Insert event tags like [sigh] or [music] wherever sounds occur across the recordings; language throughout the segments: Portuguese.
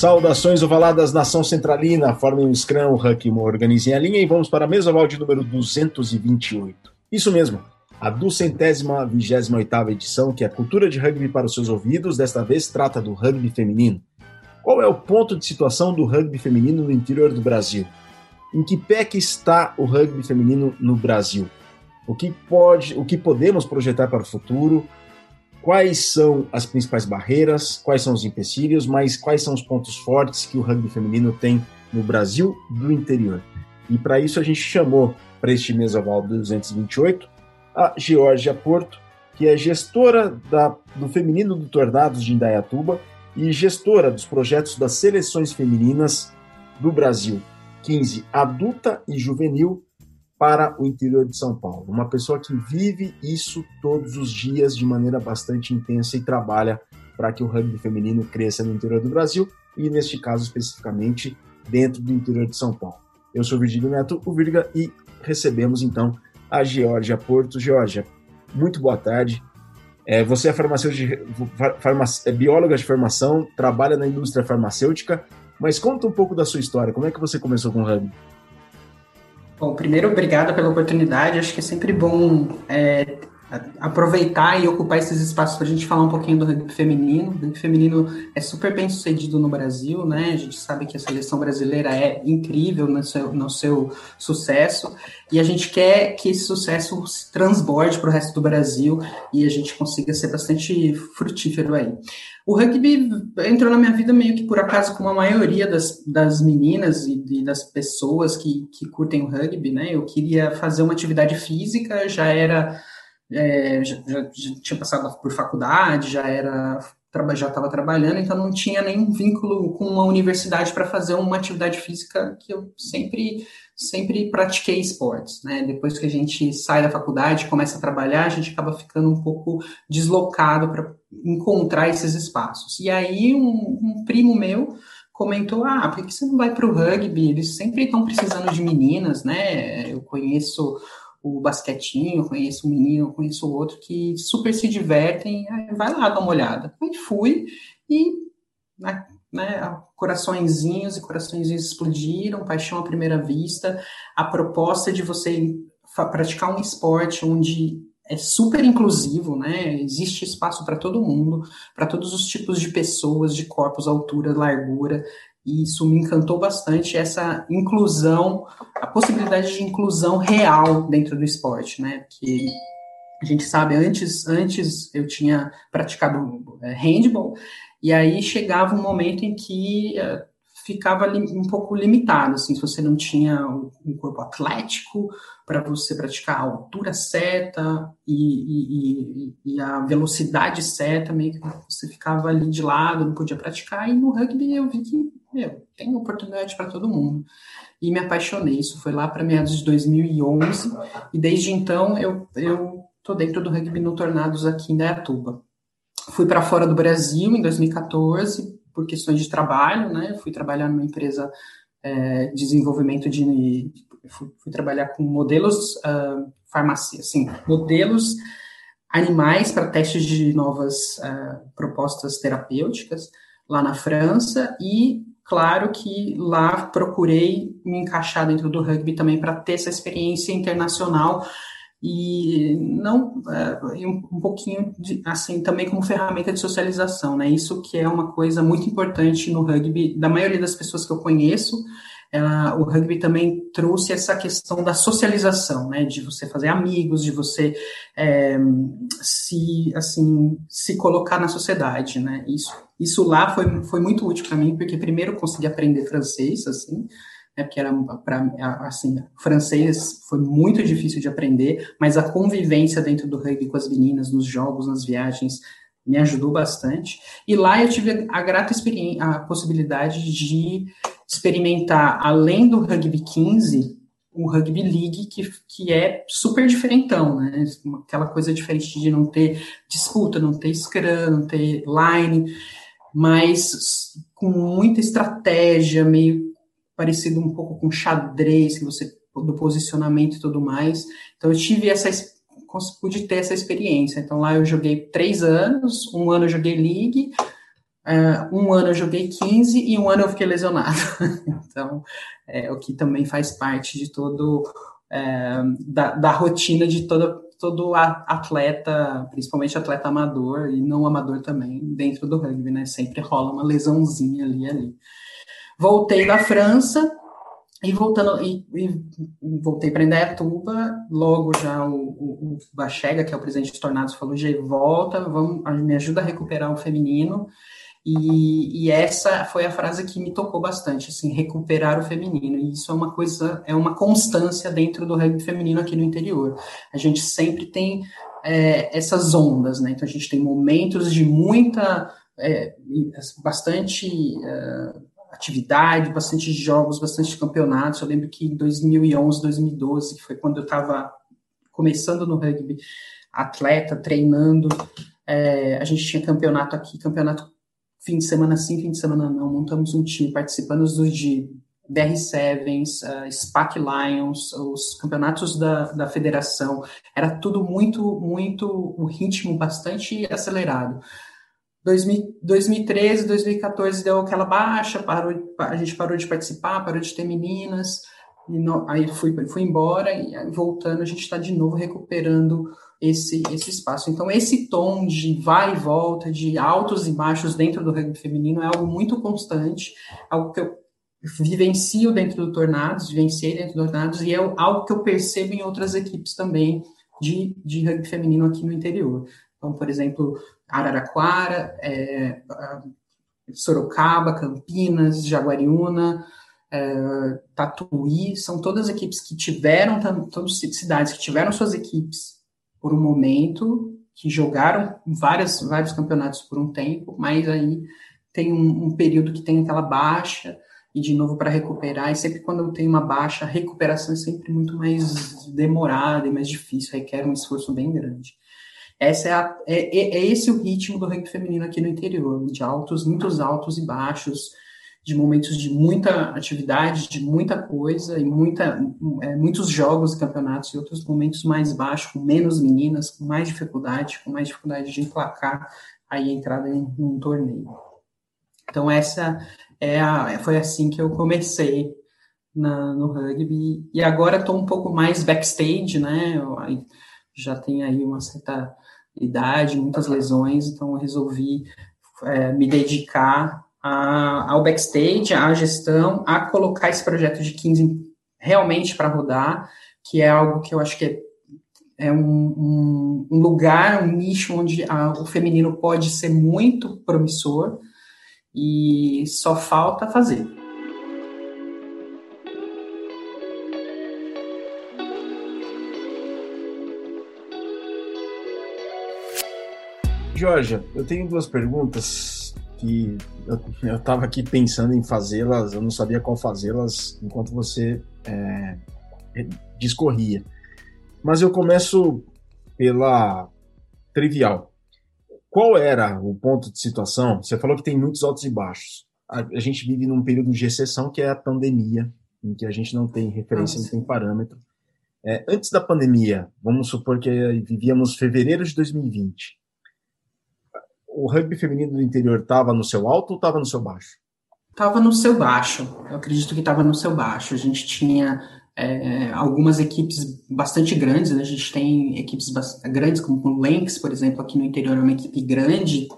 Saudações ovaladas, nação centralina, formem um scrum, Huck organizem a linha e vamos para a mesa oval de número 228. Isso mesmo, a duzentésima vigésima oitava edição, que é Cultura de Rugby para os seus ouvidos, desta vez trata do rugby feminino. Qual é o ponto de situação do rugby feminino no interior do Brasil? Em que pé que está o rugby feminino no Brasil? O que pode, o que podemos projetar para o futuro? Quais são as principais barreiras, quais são os empecilhos, mas quais são os pontos fortes que o rugby feminino tem no Brasil do interior. E para isso a gente chamou para este mês oval 228 a Georgia Porto, que é gestora da, do feminino do Tornados de Indaiatuba e gestora dos projetos das seleções femininas do Brasil, 15 adulta e juvenil para o interior de São Paulo. Uma pessoa que vive isso todos os dias de maneira bastante intensa e trabalha para que o rugby feminino cresça no interior do Brasil e, neste caso especificamente, dentro do interior de São Paulo. Eu sou Virgílio Neto, o Virga, e recebemos então a Georgia Porto. Georgia, muito boa tarde. É, você é, farmacêutica, é bióloga de formação, trabalha na indústria farmacêutica, mas conta um pouco da sua história. Como é que você começou com o rugby? Bom, primeiro, obrigado pela oportunidade. Acho que é sempre bom é, aproveitar e ocupar esses espaços para a gente falar um pouquinho do rugby feminino. O rugby feminino é super bem sucedido no Brasil, né? A gente sabe que a seleção brasileira é incrível no seu, no seu sucesso e a gente quer que esse sucesso se transborde para o resto do Brasil e a gente consiga ser bastante frutífero aí. O rugby entrou na minha vida meio que por acaso, como a maioria das, das meninas e, e das pessoas que, que curtem o rugby, né? Eu queria fazer uma atividade física, já era. É, já, já, já, tinha passado por faculdade, já era já estava trabalhando, então não tinha nenhum vínculo com uma universidade para fazer uma atividade física que eu sempre sempre pratiquei esportes, né? Depois que a gente sai da faculdade, começa a trabalhar, a gente acaba ficando um pouco deslocado para encontrar esses espaços. E aí um, um primo meu comentou: ah, por que você não vai para o rugby? Eles sempre estão precisando de meninas, né? Eu conheço o basquetinho, conheço um menino, conheço outro que super se divertem, vai lá dar uma olhada. Aí fui e né, né, coraçõezinhos e coraçõezinhos explodiram, paixão à primeira vista, a proposta de você praticar um esporte onde é super inclusivo, né? Existe espaço para todo mundo, para todos os tipos de pessoas, de corpos, altura, largura. E isso me encantou bastante, essa inclusão, a possibilidade de inclusão real dentro do esporte, né? Que a gente sabe, antes, antes eu tinha praticado é, handball, e aí chegava um momento em que uh, ficava um pouco limitado, assim, se você não tinha um corpo atlético para você praticar a altura certa e, e, e, a velocidade certa, meio que você ficava ali de lado, não podia praticar, e no rugby eu vi que, meu, tem oportunidade para todo mundo. E me apaixonei, isso foi lá para meados de 2011, e desde então eu, eu tô dentro do rugby no Tornados aqui em Dayatuba. Fui para fora do Brasil em 2014 por questões de trabalho, né? Fui trabalhar numa empresa é, de desenvolvimento de fui, fui, trabalhar com modelos uh, farmácia, assim, modelos animais para testes de novas uh, propostas terapêuticas lá na França e claro que lá procurei me encaixar dentro do rugby também para ter essa experiência internacional e não é, um, um pouquinho de, assim também como ferramenta de socialização, né? Isso que é uma coisa muito importante no rugby da maioria das pessoas que eu conheço. Ela, o rugby também trouxe essa questão da socialização, né? De você fazer amigos, de você é, se assim se colocar na sociedade, né? Isso isso lá foi, foi muito útil para mim porque primeiro eu consegui aprender francês, assim né, porque era para assim, francês foi muito difícil de aprender, mas a convivência dentro do rugby com as meninas, nos jogos, nas viagens, me ajudou bastante. E lá eu tive a grata experiência, a possibilidade de experimentar, além do rugby 15, o rugby league, que, que é super diferentão, né? Aquela coisa diferente de não ter disputa, não ter scrum, não ter line, mas com muita estratégia, meio parecido um pouco com xadrez, que você do posicionamento e tudo mais. Então eu tive essa pude ter essa experiência. Então lá eu joguei três anos, um ano eu joguei league, Uh, um ano eu joguei 15 e um ano eu fiquei lesionado. [laughs] então, é, o que também faz parte de todo é, da, da, rotina de todo, todo atleta, principalmente atleta amador e não amador também, dentro do rugby, né? Sempre rola uma lesãozinha ali ali. Voltei da França e voltando e, e voltei para Indaiatuba, logo já o, o, o Bachega, que é o presidente dos Tornados, falou: "G, volta, vamos, me ajuda a recuperar o feminino". E, e, essa foi a frase que me tocou bastante, assim, recuperar o feminino. E isso é uma coisa, é uma constância dentro do rugby feminino aqui no interior. A gente sempre tem é, essas ondas, né? Então a gente tem momentos de muita, é, bastante é, atividade, bastante jogos, bastante campeonatos. Eu lembro que em 2011, 2012, que foi quando eu estava começando no rugby, atleta, treinando, é, a gente tinha campeonato aqui, campeonato fim de semana sim, fim de semana não, montamos um time participando dos de BR Sevens, uh, SPAC Lions, os campeonatos da, da federação, era tudo muito, muito, um ritmo bastante acelerado. 2013, 2014 deu aquela baixa, parou, a gente parou de participar, parou de ter meninas, não, aí fui, fui embora e voltando a gente está de novo recuperando esse, esse espaço. Então, esse tom de vai e volta, de altos e baixos dentro do rugby feminino é algo muito constante, algo que eu vivencio dentro do Tornados, vivenciei dentro do Tornados, e é algo que eu percebo em outras equipes também de, de rugby feminino aqui no interior. Então, por exemplo, Araraquara, é, Sorocaba, Campinas, Jaguariúna, é, Tatuí, são todas equipes que tiveram, todas cidades que tiveram suas equipes por um momento, que jogaram várias, vários campeonatos por um tempo, mas aí tem um, um período que tem aquela baixa e de novo para recuperar. E sempre quando tem uma baixa, a recuperação é sempre muito mais demorada e mais difícil, requer um esforço bem grande. Essa é, a, é, é, é esse o ritmo do rugby feminino aqui no interior, de altos, muitos altos e baixos, de momentos de muita atividade, de muita coisa e muita, é, muitos jogos campeonatos e outros momentos mais baixos, com menos meninas, com mais dificuldade, com mais dificuldade de emplacar aí a entrada em, em um torneio. Então essa é a, foi assim que eu comecei na, no rugby e agora estou um pouco mais backstage, né? Eu, já tenho aí uma certa idade, muitas lesões, então eu resolvi é, me dedicar a, ao backstage, à gestão, a colocar esse projeto de 15 realmente para rodar, que é algo que eu acho que é, é um, um, lugar, um nicho onde a, o feminino pode ser muito promissor e só falta fazer. Georgia, eu tenho duas perguntas que eu estava aqui pensando em fazê-las, eu não sabia qual fazê-las enquanto você é, discorria. Mas eu começo pela trivial. Qual era o ponto de situação? Você falou que tem muitos altos e baixos. A, a gente vive num período de exceção que é a pandemia, em que a gente não tem referência, Nossa. não tem parâmetro. É, antes da pandemia, vamos supor que vivíamos fevereiro de 2020 o rugby feminino do interior estava no seu alto ou estava no seu baixo? Estava no seu baixo. Eu acredito que estava no seu baixo. A gente tinha é, algumas equipes bastante grandes. Né? A gente tem equipes grandes, como o Lynx, por exemplo, aqui no interior é uma equipe grande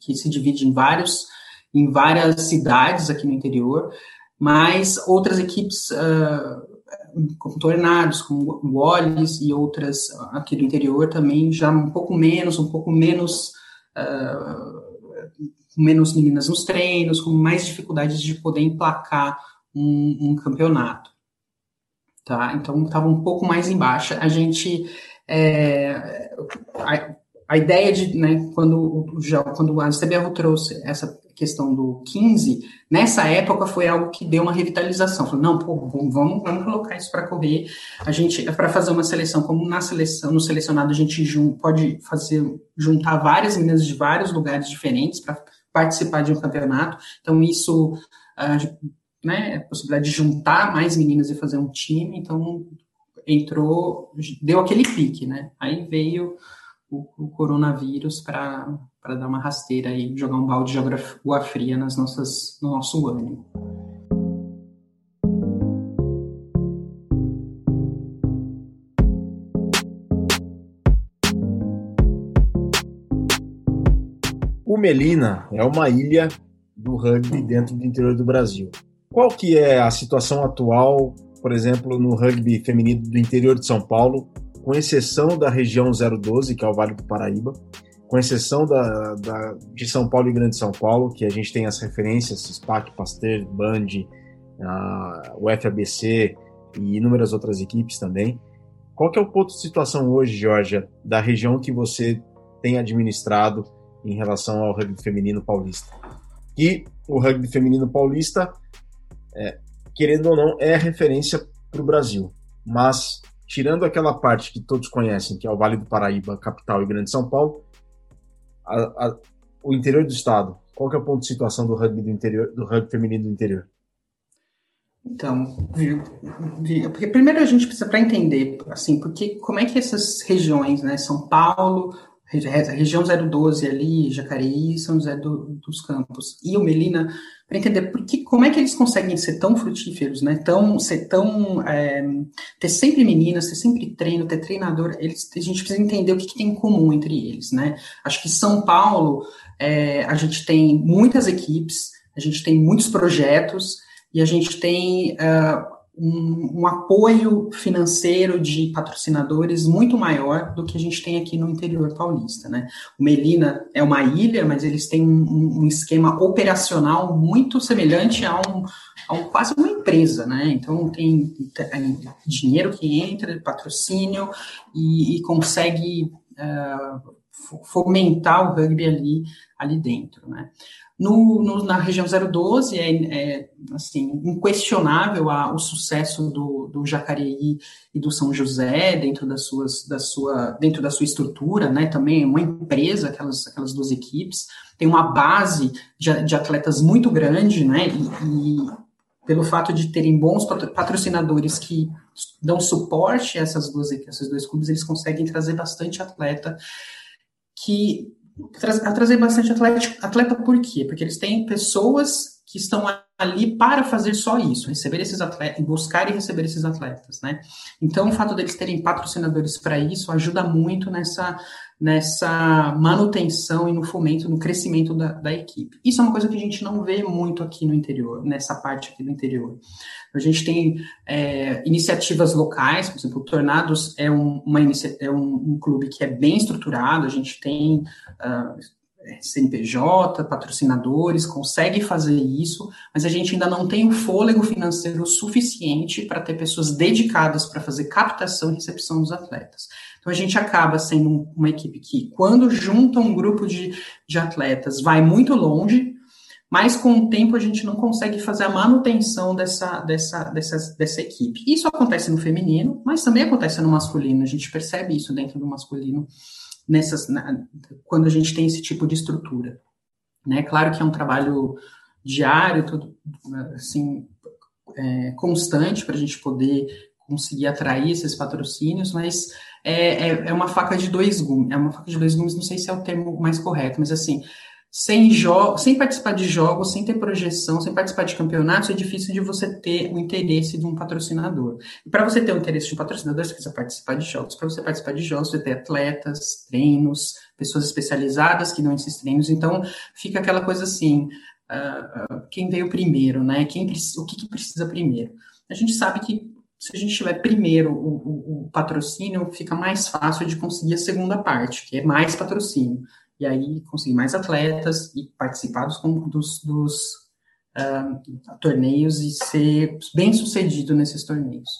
que se divide em vários em várias cidades aqui no interior, mas outras equipes uh, como Tornados, como Wallis e outras aqui do interior também já um pouco menos, um pouco menos com menos meninas nos treinos, com mais dificuldades de poder emplacar um, um campeonato. Tá? Então, estava um pouco mais embaixo. A gente. É, a, a, ideia de, né, quando, quando a CBR trouxe essa questão do 15, nessa época foi algo que deu uma revitalização. Falei, não, pô, vamos, vamos colocar isso para correr. A gente, para fazer uma seleção, como na seleção, no selecionado, a gente jun, pode fazer, juntar várias meninas de vários lugares diferentes para participar de um campeonato. Então, isso, né, a possibilidade de juntar mais meninas e fazer um time. Então, entrou, deu aquele pique, né? Aí veio o, o coronavírus para dar uma rasteira e jogar um balde de água fria nas nossas, no nosso ânimo. O Melina é uma ilha do rugby dentro do interior do Brasil. Qual que é a situação atual, por exemplo, no rugby feminino do interior de São Paulo, com exceção da região 012, que é o Vale do Paraíba, com exceção da, da, de São Paulo e Grande São Paulo, que a gente tem as referências, SPAC, Pasteur, Band, o FABC e inúmeras outras equipes também. Qual que é o ponto de situação hoje, Georgia, da região que você tem administrado em relação ao rugby feminino paulista? E o rugby feminino paulista, é, querendo ou não, é referência para o Brasil. Mas tirando aquela parte que todos conhecem, que é o Vale do Paraíba, capital e Grande São Paulo, a, a, o interior do estado, qual que é o ponto de situação do rugby do interior, do rugby feminino do interior? Então, primeiro a gente precisa para entender, assim, porque como é que essas regiões, né, São Paulo, região 012 ali, Jacareí, São José do, dos Campos e o Melina, para entender porque, como é que eles conseguem ser tão frutíferos, né? Tão, ser tão. É, ter sempre meninas, ter sempre treino, ter treinador. Eles, a gente precisa entender o que, que tem em comum entre eles, né? Acho que São Paulo, é, a gente tem muitas equipes, a gente tem muitos projetos e a gente tem. Uh, um, um, apoio financeiro de patrocinadores muito maior do que a gente tem aqui no interior paulista, né? O Melina é uma ilha, mas eles têm um, um esquema operacional muito semelhante a um, a um, quase uma empresa, né? Então tem, tem dinheiro que entra, patrocínio e, e consegue uh, fomentar o rugby ali, ali dentro, né? No, no, na região 012 é, é assim, inquestionável a, o sucesso do, do Jacareí e do São José dentro, das suas, da, sua, dentro da sua estrutura, né? Também é uma empresa, aquelas, aquelas duas equipes, tem uma base de, de atletas muito grande, né? E, e pelo fato de terem bons patrocinadores que dão suporte a essas duas, esses dois clubes, eles conseguem trazer bastante atleta que a trazer bastante atleta, atleta por quê? Porque eles têm pessoas que estão ali para fazer só isso, receber esses atletas, buscar e receber esses atletas, né? Então, o fato deles terem patrocinadores para isso ajuda muito nessa, nessa manutenção e no fomento, no crescimento da, da equipe. Isso é uma coisa que a gente não vê muito aqui no interior, nessa parte aqui do interior. A gente tem é, iniciativas locais, por exemplo, o Tornados é, um, uma é um, um, clube que é bem estruturado, a gente tem uh, CNPJ, patrocinadores, consegue fazer isso, mas a gente ainda não tem o fôlego financeiro suficiente para ter pessoas dedicadas para fazer captação e recepção dos atletas. Então a gente acaba sendo uma equipe que, quando junta um grupo de, de atletas, vai muito longe, mas com o tempo a gente não consegue fazer a manutenção dessa, dessa, dessa, dessa equipe. Isso acontece no feminino, mas também acontece no masculino. A gente percebe isso dentro do masculino nessas, na, quando a gente tem esse tipo de estrutura. Né? Claro que é um trabalho diário, tudo, assim, é, constante para a gente poder conseguir atrair esses patrocínios, mas é, é, é, uma faca de dois gumes. É uma faca de dois gumes, não sei se é o termo mais correto, mas assim, sem, sem participar de jogos, sem ter projeção, sem participar de campeonatos, é difícil de você ter o interesse de um patrocinador. E para você ter o interesse de um patrocinador, você precisa participar de jogos. Para você participar de jogos, você tem atletas, treinos, pessoas especializadas que dão esses treinos. Então, fica aquela coisa assim, uh, uh, quem veio primeiro, né? Quem, o que, que precisa primeiro? A gente sabe que se a gente tiver primeiro o, o, o, patrocínio, fica mais fácil de conseguir a segunda parte, que é mais patrocínio e aí conseguir mais atletas e participar dos, dos, dos uh, torneios e ser bem sucedido nesses torneios.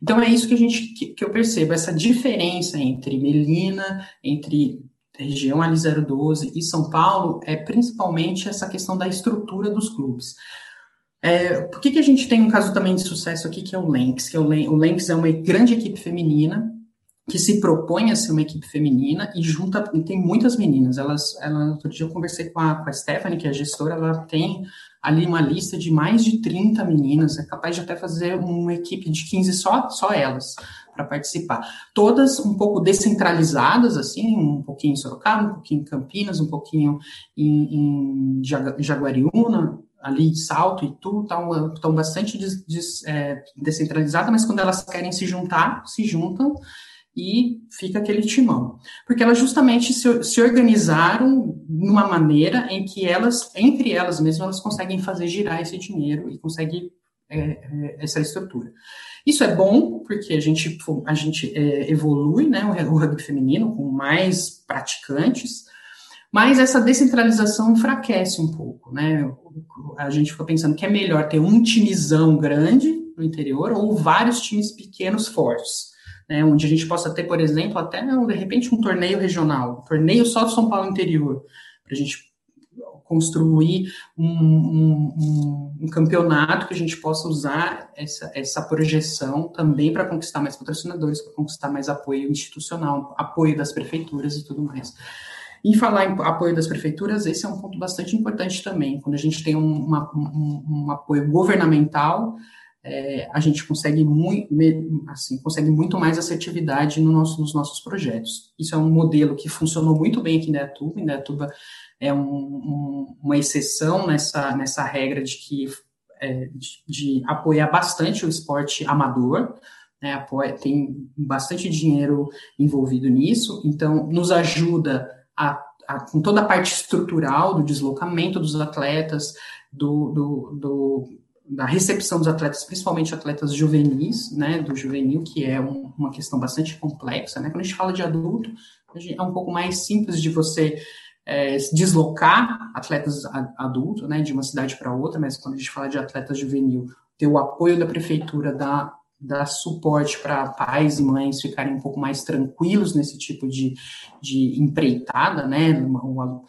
Então é isso que a gente que, que eu percebo, essa diferença entre Melina, entre região ali 012 e São Paulo é principalmente essa questão da estrutura dos clubes. É, por que, que a gente tem um caso também de sucesso aqui, que é o Lenx? Que é o, Lenx é uma grande equipe feminina, que se propõe a ser uma equipe feminina e junta, e tem muitas meninas. Elas, ela, outro dia eu conversei com a, com a Stephanie, que é a gestora, ela tem ali uma lista de mais de 30 meninas, é capaz de até fazer uma equipe de 15 só, só elas para participar. Todas um pouco descentralizadas, assim, um pouquinho em Sorocaba, um pouquinho em Campinas, um pouquinho em, em Jaguariúna, ali Salto e tudo, estão tão bastante des, des, é, descentralizadas, mas quando elas querem se juntar, se juntam e fica aquele timão. Porque elas justamente se, se organizaram numa maneira em que elas, entre elas mesmas, elas conseguem fazer girar esse dinheiro e conseguem é, é, essa estrutura. Isso é bom, porque a gente, a gente é, evolui né, o, rugby feminino com mais praticantes, mas essa descentralização enfraquece um pouco, né? A gente fica pensando que é melhor ter um timezão grande no interior ou vários times pequenos fortes né, onde a gente possa ter, por exemplo, até de repente um torneio regional, um torneio só do São Paulo interior, para a gente construir um, um, um, campeonato que a gente possa usar essa, essa projeção também para conquistar mais patrocinadores, para conquistar mais apoio institucional, apoio das prefeituras e tudo mais. Em falar em apoio das prefeituras, esse é um ponto bastante importante também. Quando a gente tem uma, um, um apoio governamental, é, a gente consegue muito, assim, consegue muito mais assertividade no nosso, nos nossos projetos. Isso é um modelo que funcionou muito bem aqui em Dayatuba. Em Dayatuba é um, um, uma exceção nessa, nessa regra de que é, de, de, apoiar bastante o esporte amador. Né, apoia, tem bastante dinheiro envolvido nisso, então nos ajuda a, a, com toda a parte estrutural do deslocamento dos atletas, do, do, do da recepção dos atletas, principalmente atletas juvenis, né, do juvenil, que é um, uma questão bastante complexa, né, quando a gente fala de adulto, é um pouco mais simples de você é, deslocar atletas adultos, né, de uma cidade para outra, mas quando a gente fala de atletas juvenil, ter o apoio da prefeitura, dar, dar suporte para pais e mães ficarem um pouco mais tranquilos nesse tipo de, de empreitada, né, uma, uma,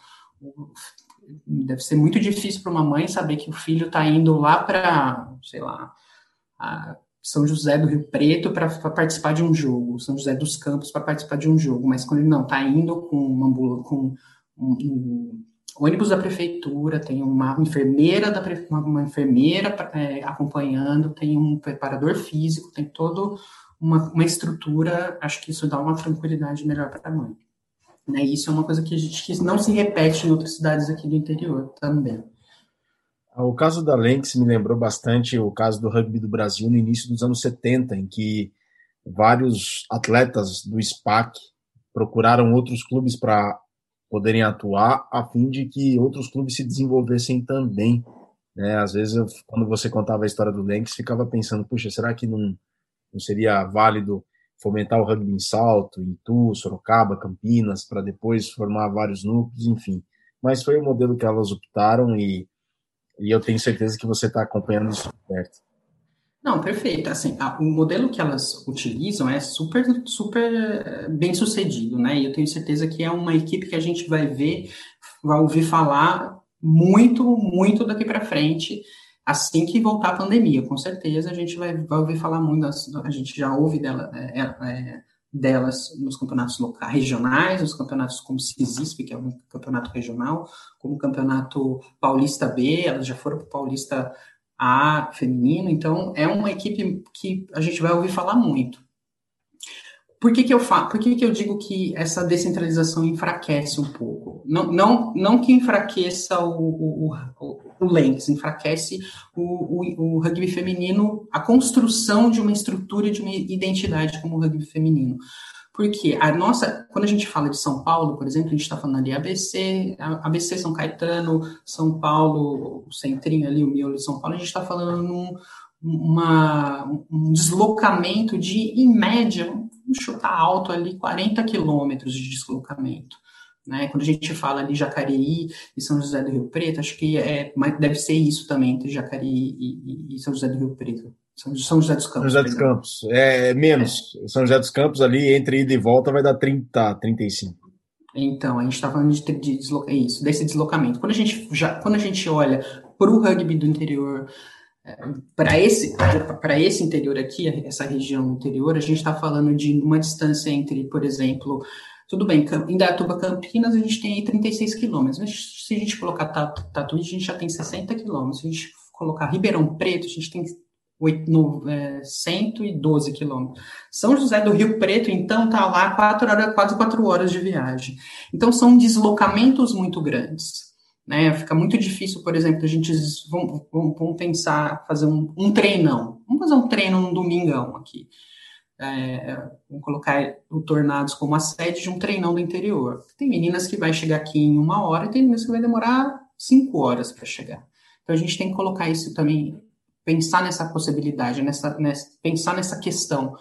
deve ser muito difícil para uma mãe saber que o filho está indo lá para, sei lá, São José do Rio Preto para participar de um jogo, São José dos Campos para participar de um jogo, mas quando ele não está indo com uma com um, um, ônibus da prefeitura, tem uma enfermeira da uma, enfermeira é, acompanhando, tem um preparador físico, tem todo uma, uma estrutura, acho que isso dá uma tranquilidade melhor para a mãe. Né? Isso é uma coisa que a gente que não se repete em outras cidades aqui do interior também. O caso da Lynx me lembrou bastante o caso do rugby do Brasil no início dos anos 70, em que vários atletas do SPAC procuraram outros clubes para poderem atuar, a fim de que outros clubes se desenvolvessem também. Né? Às vezes, eu, quando você contava a história do Lynx, ficava pensando, puxa, será que não, não seria válido fomentar o rugby em Salto, em Tu, Sorocaba, Campinas, para depois formar vários núcleos, enfim. Mas foi o modelo que elas optaram e, e eu tenho certeza que você está acompanhando isso perto. Não, perfeito. Assim, a, o modelo que elas utilizam é super, super eh, bem sucedido, né? E eu tenho certeza que é uma equipe que a gente vai ver, vai ouvir falar muito, muito daqui para frente assim que voltar a pandemia, com certeza a gente vai, vai ouvir falar muito, das, a gente já ouve dela, é, é, delas nos campeonatos locais, regionais, nos campeonatos como CISISP, que é um campeonato regional, como o campeonato Paulista B, elas já foram para o Paulista A feminino, então é uma equipe que a gente vai ouvir falar muito. Por que, que eu falo, por que, que eu digo que essa descentralização enfraquece um pouco? Não, não, não que enfraqueça o, o, o, o enfraquece o, o, o, rugby feminino, a construção de uma estrutura, de uma identidade como o rugby feminino. Porque a nossa, quando a gente fala de São Paulo, por exemplo, a gente está falando ali ABC, ABC São Caetano, São Paulo, o centrinho ali, o miolo de São Paulo, a gente está falando num uma, um deslocamento de, em média, chutar alto ali, 40 quilômetros de deslocamento. Né? Quando a gente fala ali Jacareí e São José do Rio Preto, acho que é, deve ser isso também entre Jacareí e, e São José do Rio Preto. São, São José dos Campos. São José dos Campos. É, é menos. É. São José dos Campos ali, entre ida e volta, vai dar 30, 35. Então, a gente está falando de, de, de, isso, desse deslocamento. Quando a gente, já, quando a gente olha para o rugby do interior para esse, para esse interior aqui, essa região interior, a gente está falando de uma distância entre, por exemplo, tudo bem, em Datuba, Campinas, a gente tem aí 36 quilômetros, mas se a gente colocar Tatuí, a gente já tem 60 quilômetros, se a gente colocar Ribeirão Preto, a gente tem 8, no, é, 112 quilômetros. São José do Rio Preto, então, está lá quatro horas, quase quatro horas de viagem. Então, são deslocamentos muito grandes. Né? Fica muito difícil, por exemplo, a gente vamos, pensar fazer um, um, treinão. Vamos fazer um treino num domingão aqui. É, vamos colocar o Tornados como a sede de um treinão do interior. Tem meninas que vai chegar aqui em uma hora e tem meninas que vai demorar cinco horas para chegar. Então a gente tem que colocar isso também, pensar nessa possibilidade, nessa, nessa pensar nessa questão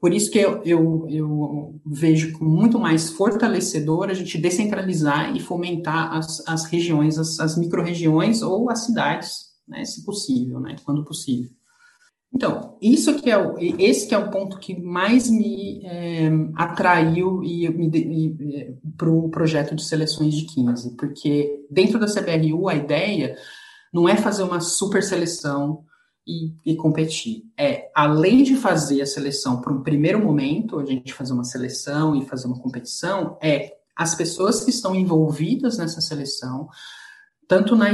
por isso que eu, eu, eu vejo como muito mais fortalecedor a gente descentralizar e fomentar as, as regiões, as, as micro-regiões ou as cidades, né, se possível, né, quando possível. Então, isso que é o, esse que é o ponto que mais me é, atraiu e, e para o projeto de seleções de 15, porque dentro da CBRU a ideia não é fazer uma super seleção e, e, competir. É, além de fazer a seleção para um primeiro momento, a gente fazer uma seleção e fazer uma competição, é as pessoas que estão envolvidas nessa seleção, tanto na,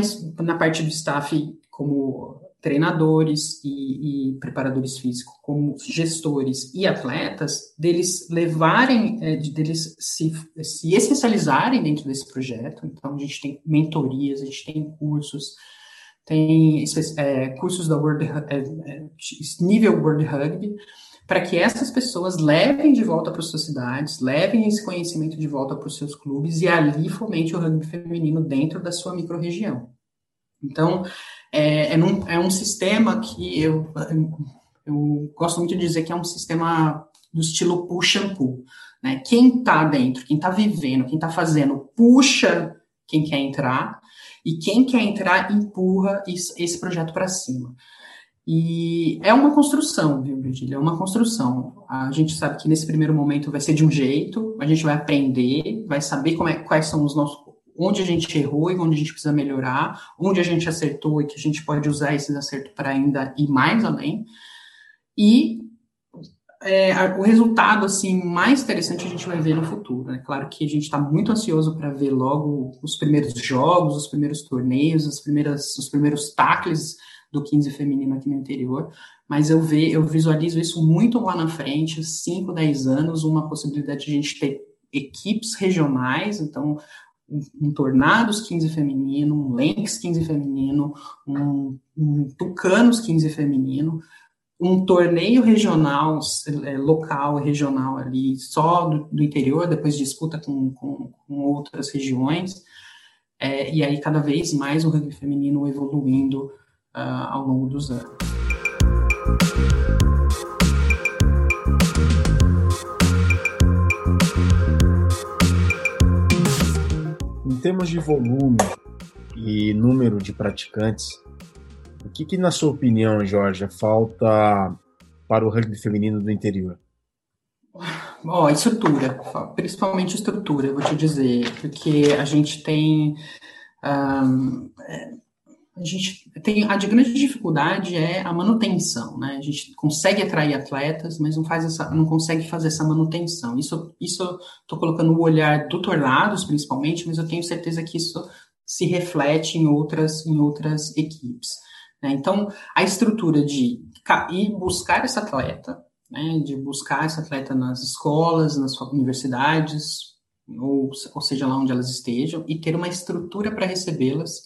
na parte do staff como treinadores e, e preparadores físicos, como gestores e atletas, deles levarem, é, deles se, se especializarem dentro desse projeto. Então, a gente tem mentorias, a gente tem cursos, tem é, cursos da World, é, é, nível World Rugby, para que essas pessoas levem de volta para suas cidades, levem esse conhecimento de volta para os seus clubes e ali fomente o rugby feminino dentro da sua microrregião. Então, é, é, num, é um sistema que eu, eu gosto muito de dizer que é um sistema do estilo push and pull. Né? Quem está dentro, quem está vivendo, quem está fazendo, puxa quem quer entrar, e quem quer entrar empurra esse projeto para cima. E é uma construção, viu, Virgília? É uma construção. A gente sabe que nesse primeiro momento vai ser de um jeito, a gente vai aprender, vai saber é, quais são os nossos. onde a gente errou e onde a gente precisa melhorar, onde a gente acertou e que a gente pode usar esses acertos para ainda ir mais além. E é, o resultado assim mais interessante a gente vai ver no futuro. É né? claro que a gente está muito ansioso para ver logo os primeiros jogos, os primeiros torneios, as primeiras, os primeiros tacles do 15 feminino aqui no interior, mas eu, ve, eu visualizo isso muito lá na frente, 5, 10 anos, uma possibilidade de a gente ter equipes regionais, então um, um Tornados 15 feminino, um Lenx 15 feminino, um, um Tucanos 15 feminino, um torneio regional, é, local, regional ali, só do, do interior, depois disputa com, com, com outras regiões, é, e aí cada vez mais o rugby feminino evoluindo uh, ao longo dos anos. Em termos de volume e número de praticantes, o que, que, na sua opinião, Jorge, falta para o rugby feminino do interior? Oh, estrutura, principalmente estrutura, vou te dizer, porque a gente tem. Um, a gente tem a grande dificuldade é a manutenção, né? A gente consegue atrair atletas, mas não faz essa, não consegue fazer essa manutenção. Isso, isso estou colocando o olhar do Tornados, principalmente, mas eu tenho certeza que isso se reflete em outras, em outras equipes. Né? Então, a estrutura de ir buscar esse atleta, né, de buscar esse atleta nas escolas, nas universidades, ou, ou seja lá onde elas estejam, e ter uma estrutura para recebê-las,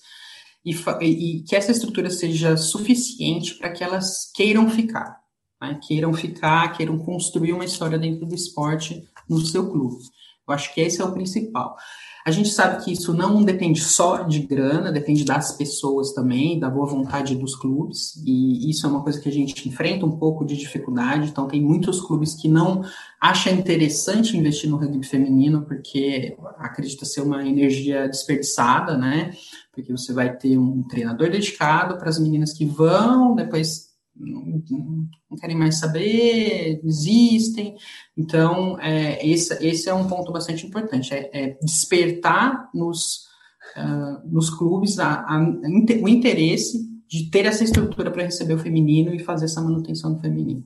e, e, que essa estrutura seja suficiente para que elas queiram ficar, né, queiram ficar, queiram construir uma história dentro do esporte no seu clube. Eu acho que esse é o principal. A gente sabe que isso não depende só de grana, depende das pessoas também, da boa vontade dos clubes, e isso é uma coisa que a gente enfrenta um pouco de dificuldade. Então, tem muitos clubes que não acham interessante investir no rugby feminino, porque acredita ser uma energia desperdiçada, né? Porque você vai ter um treinador dedicado para as meninas que vão, depois não, não, querem mais saber, desistem. Então, é, esse, esse é um ponto bastante importante, é, é despertar nos, uh, nos clubes a, a, o interesse de ter essa estrutura para receber o feminino e fazer essa manutenção do feminino.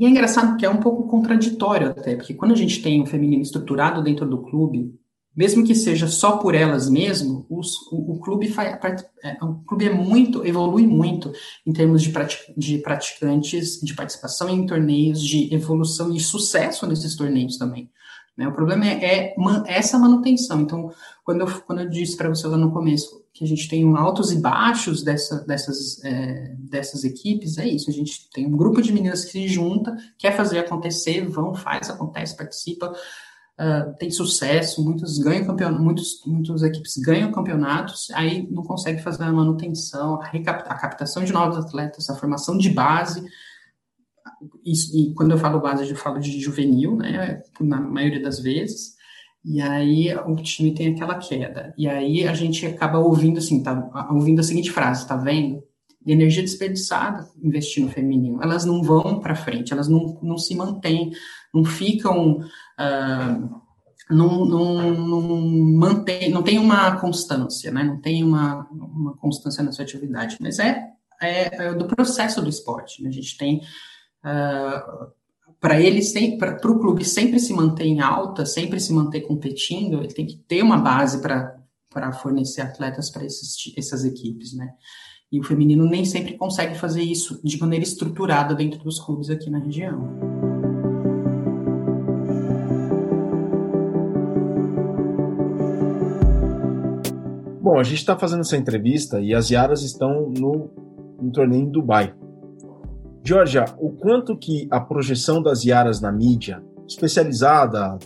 E é engraçado que é um pouco contraditório até, porque quando a gente tem um feminino estruturado dentro do clube, mesmo que seja só por elas mesmo, os, o, o, clube faz, é, o clube é muito, evolui muito em termos de, de praticantes, de participação em torneios, de evolução e sucesso nesses torneios também. Né? O problema é, é man, essa manutenção. Então, quando eu, quando eu disse para você lá no começo que a gente tem um altos e baixos dessa, dessas, é, dessas equipes, é isso. A gente tem um grupo de meninas que se junta, quer fazer acontecer, vão, faz, acontece, participa, uh, tem sucesso, muitos ganham campeonatos, muitos, muitas equipes ganham campeonatos, aí não consegue fazer a manutenção, a, a captação de novos atletas, a formação de base, e, e, quando eu falo base, eu falo de juvenil, né, na maioria das vezes, e aí o time tem aquela queda. E aí a gente acaba ouvindo assim, tá ouvindo a seguinte frase, tá vendo? Energia desperdiçada investir no feminino. Elas não vão para frente, elas não, não se mantêm, não ficam. Uh, não, não, não, mantém, não tem uma constância, né? não tem uma, uma constância na sua atividade, mas é, é, é do processo do esporte. Né? A gente tem. Uh, para ele para o clube sempre se manter em alta, sempre se manter competindo, ele tem que ter uma base para fornecer atletas para essas equipes, né? E o feminino nem sempre consegue fazer isso de maneira estruturada dentro dos clubes aqui na região. Bom, a gente está fazendo essa entrevista e as Yaras estão no, no torneio em Dubai. Georgia, o quanto que a projeção das Yaras na mídia, especializada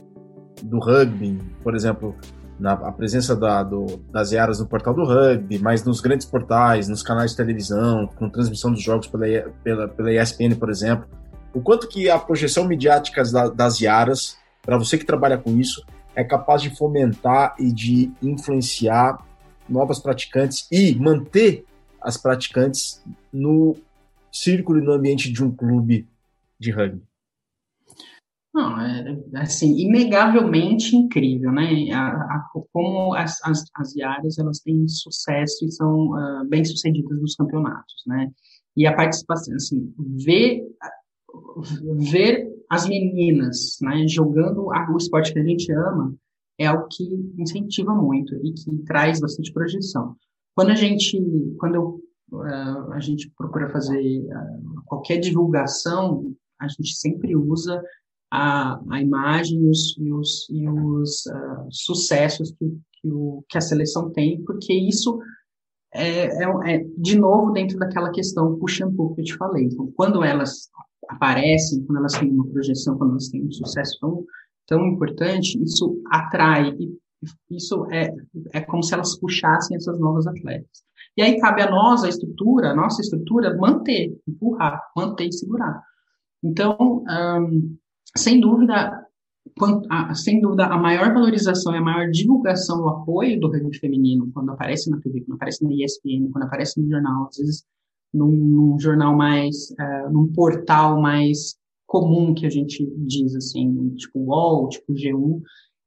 do rugby, por exemplo, na, a presença da, do, das Yaras no portal do rugby, mas nos grandes portais, nos canais de televisão, com transmissão dos jogos pela, pela, pela ESPN, por exemplo, o quanto que a projeção midiática da, das Yaras, para você que trabalha com isso, é capaz de fomentar e de influenciar novas praticantes e manter as praticantes no círculo e no ambiente de um clube de rugby? Não, é, assim, inegavelmente incrível, né? A, a, como as, as, as áreas elas têm sucesso e são uh, bem sucedidas nos campeonatos, né? E a participação, assim, ver, ver as meninas, né, jogando a, o esporte que a gente ama é algo que incentiva muito e que traz bastante projeção. Quando a gente, quando eu, uh, a gente procura fazer uh, qualquer divulgação, a gente sempre usa a, a imagem e os, e os, e os uh, sucessos que, que, o, que a seleção tem, porque isso é, é, é, de novo dentro daquela questão push and pull que eu te falei. Então, quando elas aparecem, quando elas têm uma projeção, quando elas têm um sucesso tão, tão importante, isso atrai, isso é, é como se elas puxassem essas novas atletas. E aí cabe a nós, a estrutura, a nossa estrutura, manter, empurrar, manter e segurar. Então, sem dúvida, sem dúvida, a maior valorização e a maior divulgação, o apoio do rugby feminino, quando aparece na TV, quando aparece na ESPN, quando aparece no jornal, às vezes num, num jornal mais, uh, num portal mais comum que a gente diz, assim, tipo UOL, tipo G1,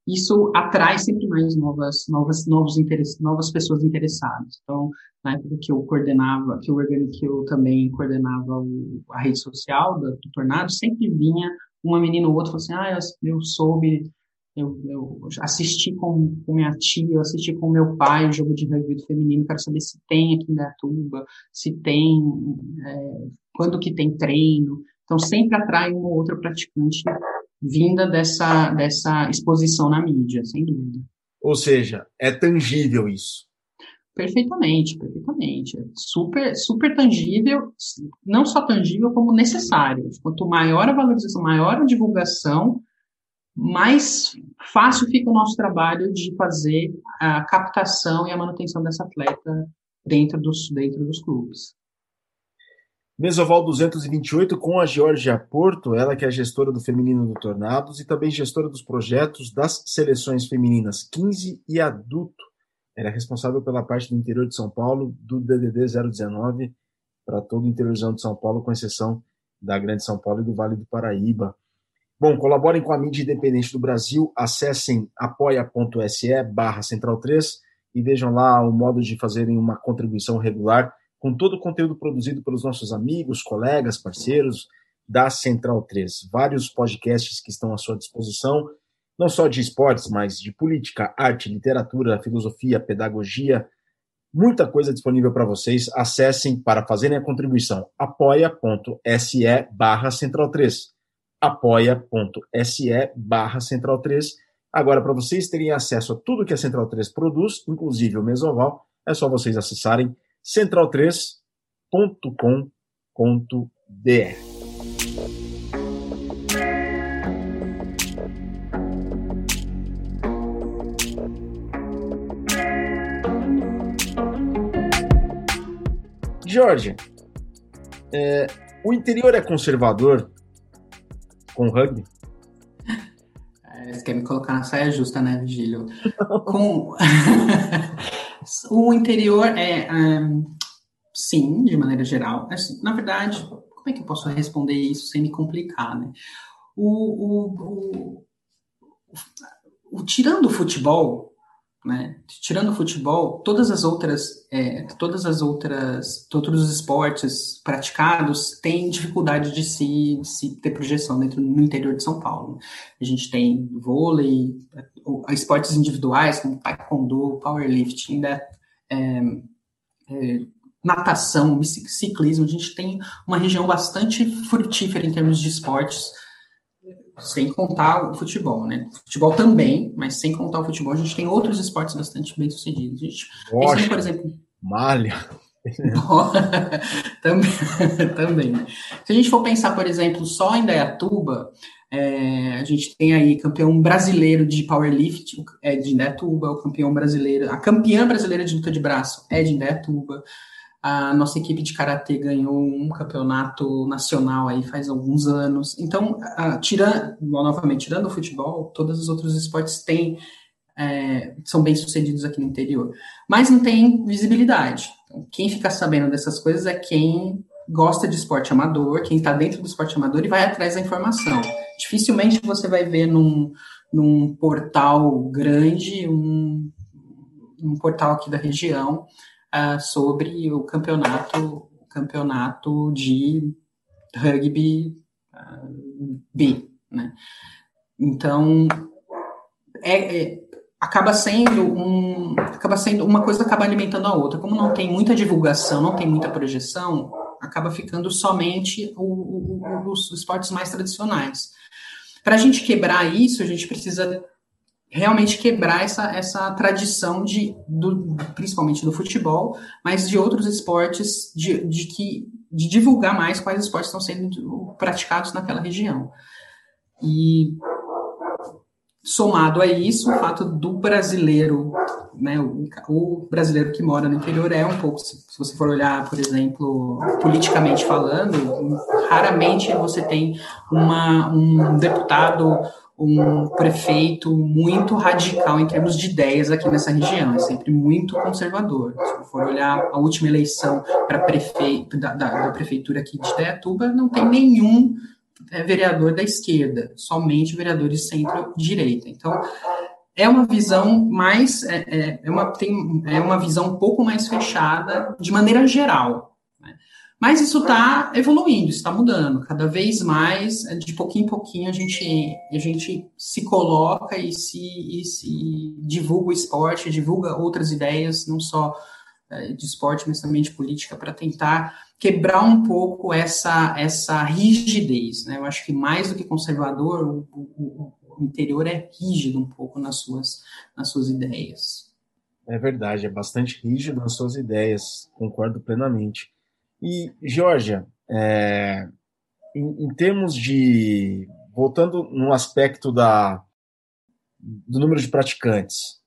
isso atrai sempre mais novas, novas, novos novas pessoas interessadas. Então, na época que eu coordenava, que eu, que eu também coordenava o, a rede social do, do Tornado, sempre vinha uma menina ou outra falou assim, ah, eu, eu soube, eu, eu, assisti com, com minha tia, eu assisti com meu pai o jogo de rugby feminino, quero saber se tem aqui em Gatuba, se tem, é, quando que tem treino. Então, sempre atrai uma ou outra praticante vinda dessa, dessa exposição na mídia, sem dúvida. Ou seja, é tangível isso. Perfeitamente, perfeitamente. Super, super tangível, não só tangível, como necessário. Quanto maior a valorização, maior a divulgação, mais fácil fica o nosso trabalho de fazer a captação e a manutenção dessa atleta dentro dos, dentro dos clubes. Mesoval 228 com a Georgia Porto, ela que é gestora do Feminino do Tornados e também gestora dos projetos das seleções femininas 15 e adulto era responsável pela parte do interior de São Paulo do DDD 019 para todo o interior de São Paulo, com exceção da Grande São Paulo e do Vale do Paraíba. Bom, colaborem com a mídia independente do Brasil, acessem apoia.se barra central 3 e vejam lá o modo de fazerem uma contribuição regular com todo o conteúdo produzido pelos nossos amigos, colegas, parceiros da Central 3. Vários podcasts que estão à sua disposição, não só de esportes, mas de política, arte, literatura, filosofia, pedagogia, muita coisa disponível para vocês. Acessem para fazerem a contribuição apoia.se barra Central 3. apoia.se barra Central 3. Agora, para vocês terem acesso a tudo que a Central 3 produz, inclusive o Mesoval, é só vocês acessarem central3.com.br. Jorge, é, o interior é conservador com rugby? [laughs] É, você quer me colocar na saia justa, né, Vigílio? com... [laughs] o interior é, um, sim, de maneira geral. Assim, na verdade, como é que eu posso responder isso sem me complicar, né? O, o, o, o tirando o futebol, né? Tirando o futebol, todas as outras, é, todas as outras, todos os esportes praticados têm dificuldade de se, de se ter projeção dentro no interior de São Paulo. A gente tem vôlei, esportes individuais como taekwondo, powerlifting, né? é, é, natação, ciclismo. A gente tem uma região bastante frutífera em termos de esportes sem contar o futebol, né? Futebol também, mas sem contar o futebol, a gente tem outros esportes bastante bem sucedidos. A gente, por exemplo. Malha. [laughs] também, também. Se a gente for pensar, por exemplo, só em Dayatuba, é, a gente tem aí campeão brasileiro de powerlifting, é de Indaiatuba, o campeão brasileiro, a campeã brasileira de luta de braço é de Indaiatuba, a nossa equipe de karatê ganhou um campeonato nacional aí faz alguns anos. Então, tirando, novamente, tirando o futebol, todos os outros esportes têm, é, são bem sucedidos aqui no interior. Mas não tem visibilidade. Então, quem fica sabendo dessas coisas é quem gosta de esporte amador, quem está dentro do esporte amador e vai atrás da informação. Dificilmente você vai ver num, num portal grande, um, um portal aqui da região, uh, sobre o campeonato, campeonato de rugby uh, B, né? Então, é, é, acaba sendo um, acaba sendo uma coisa acaba alimentando a outra. Como não tem muita divulgação, não tem muita projeção, acaba ficando somente o, o, os esportes mais tradicionais. Para a gente quebrar isso, a gente precisa realmente quebrar essa, essa tradição de, do, principalmente do futebol, mas de outros esportes, de, de, que, de divulgar mais quais esportes estão sendo praticados naquela região. E somado a isso, o fato do brasileiro, né, o, o, brasileiro que mora no interior é um pouco, se, se, você for olhar, por exemplo, politicamente falando, raramente você tem uma, um deputado um prefeito muito radical em termos de ideias aqui nessa região, é sempre muito conservador. Se for olhar a última eleição para prefeito da, da, da, prefeitura aqui de Teatuba, não tem nenhum é, vereador da esquerda, somente vereadores centro-direita. Então, é uma visão mais, é, é, é, uma, tem, é uma visão um pouco mais fechada de maneira geral, mas isso está evoluindo, está mudando. Cada vez mais, de pouquinho em pouquinho, a gente, a gente se coloca e se, e se divulga o esporte, divulga outras ideias, não só é, de esporte, mas também de política, para tentar quebrar um pouco essa, essa rigidez. Né? Eu acho que mais do que conservador, o, o, o interior é rígido um pouco nas suas, nas suas ideias. É verdade, é bastante rígido nas suas ideias, concordo plenamente. E, Georgia, é, em, em, termos de. Voltando no aspecto da, do número de praticantes,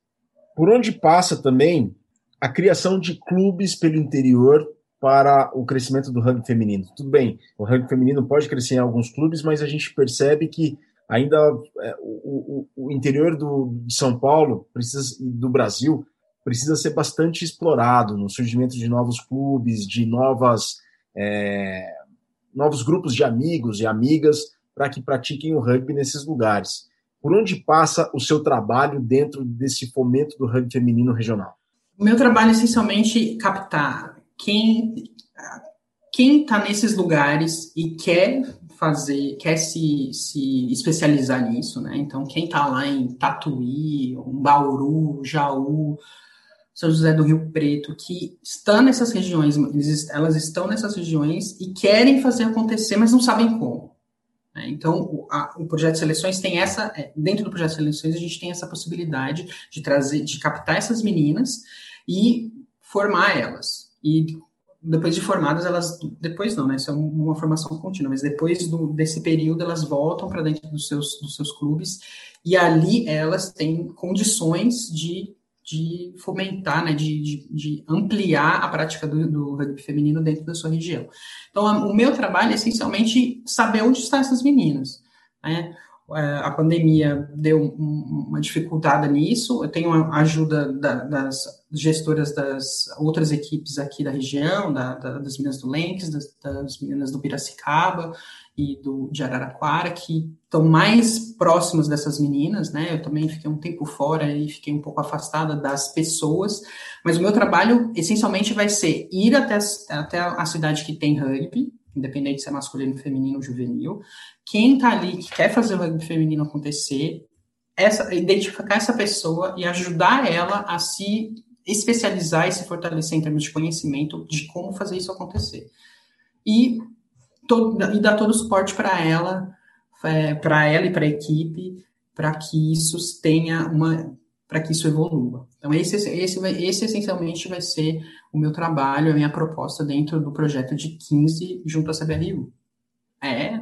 por onde passa também a criação de clubes pelo interior para o crescimento do rugby feminino? Tudo bem, o rugby feminino pode crescer em alguns clubes, mas a gente percebe que ainda é, o, o, o, interior do, de São Paulo precisa, do Brasil precisa ser bastante explorado no surgimento de novos clubes, de novas, é, novos grupos de amigos e amigas para que pratiquem o rugby nesses lugares. Por onde passa o seu trabalho dentro desse fomento do rugby feminino regional? O meu trabalho é essencialmente captar quem quem está nesses lugares e quer fazer, quer se, se especializar nisso, né? Então, quem está lá em Tatuí, um Bauru, Jaú, São José do Rio Preto, que estão nessas regiões, elas estão nessas regiões e querem fazer acontecer, mas não sabem como. Né? Então, o, a, o, projeto de seleções tem essa, é, dentro do projeto de seleções, a gente tem essa possibilidade de trazer, de captar essas meninas e formar elas. E depois de formadas, elas, depois não, né, isso é uma formação contínua, mas depois do, desse período, elas voltam para dentro dos seus, dos seus clubes e ali elas têm condições de, de fomentar, né, de, de, de ampliar a prática do, do, rugby feminino dentro da sua região. Então, o meu trabalho é essencialmente saber onde estão essas meninas, né, é, a pandemia deu uma dificuldade nisso. Eu tenho a ajuda da, das gestoras das outras equipes aqui da região, da, da, das meninas do Lenques, das, das, meninas do Piracicaba e do de Araraquara, que estão mais próximas dessas meninas, né? Eu também fiquei um tempo fora e fiquei um pouco afastada das pessoas, mas o meu trabalho essencialmente vai ser ir até, até a cidade que tem rugby, independente se é masculino, feminino ou juvenil. Quem está ali que quer fazer o rugby feminino acontecer, essa, identificar essa pessoa e ajudar ela a se especializar e se fortalecer em termos de conhecimento de como fazer isso acontecer. E, todo, e dar todo o suporte para ela, é, para ela e para a equipe, para que isso tenha uma para que isso evolua. Então, esse, esse, esse essencialmente vai ser o meu trabalho, a minha proposta dentro do projeto de 15 junto à CBRU. É,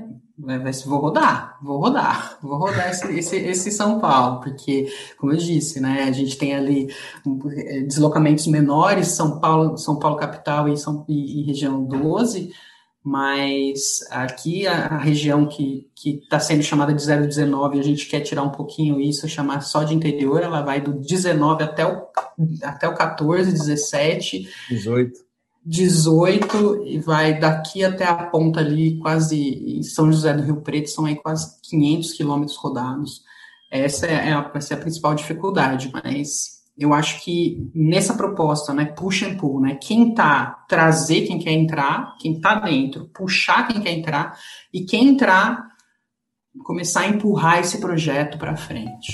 vou rodar, vou rodar, vou rodar esse, esse, esse, São Paulo, porque, como eu disse, né, a gente tem ali é, deslocamentos menores, São Paulo, São Paulo capital e, São, e, e região 12, mas aqui a, região que está sendo chamada de 019, a gente quer tirar um pouquinho isso, chamar só de interior, ela vai do 19 até o, até o 14, 17. 18. 18 e vai daqui até a ponta ali, quase em São José do Rio Preto, são aí quase 500 quilômetros rodados. Essa é a, vai ser a principal dificuldade, mas eu acho que nessa proposta, né, push and pull, né, quem tá, trazer quem quer entrar, quem tá dentro, puxar quem quer entrar, e quem entrar, começar a empurrar esse projeto para frente.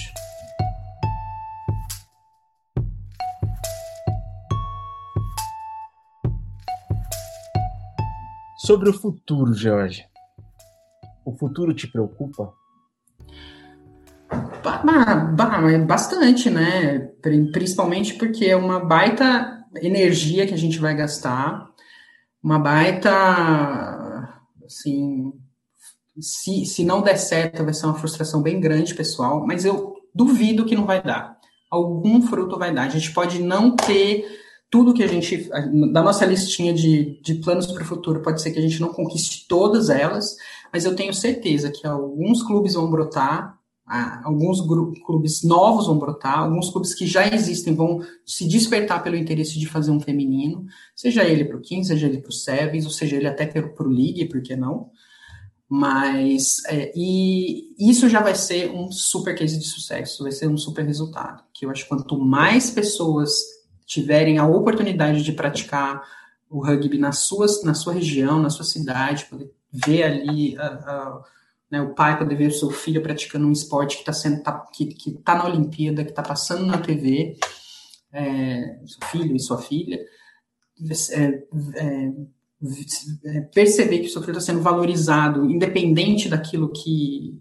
Sobre o futuro, Jorge. O futuro te preocupa? Bastante, né? Principalmente porque é uma baita energia que a gente vai gastar, uma baita, assim, se, se não der certo, vai ser uma frustração bem grande, pessoal, mas eu duvido que não vai dar. Algum fruto vai dar. A gente pode não ter tudo que a gente, da nossa listinha de, de planos para o futuro, pode ser que a gente não conquiste todas elas, mas eu tenho certeza que alguns clubes vão brotar, alguns clubes novos vão brotar, alguns clubes que já existem vão se despertar pelo interesse de fazer um feminino, seja ele para o 15, seja ele para o Sevens, ou seja ele até para o League, por que não? Mas, é, e isso já vai ser um super case de sucesso, vai ser um super resultado, que eu acho que quanto mais pessoas tiverem a oportunidade de praticar o rugby na, suas, na sua região, na sua cidade, poder ver ali a, a né, o pai poder ver o seu filho praticando um esporte que está sendo tá, que, que tá na Olimpíada, que está passando na TV, é, seu filho e sua filha, é, é, é, perceber que o seu filho está sendo valorizado, independente daquilo que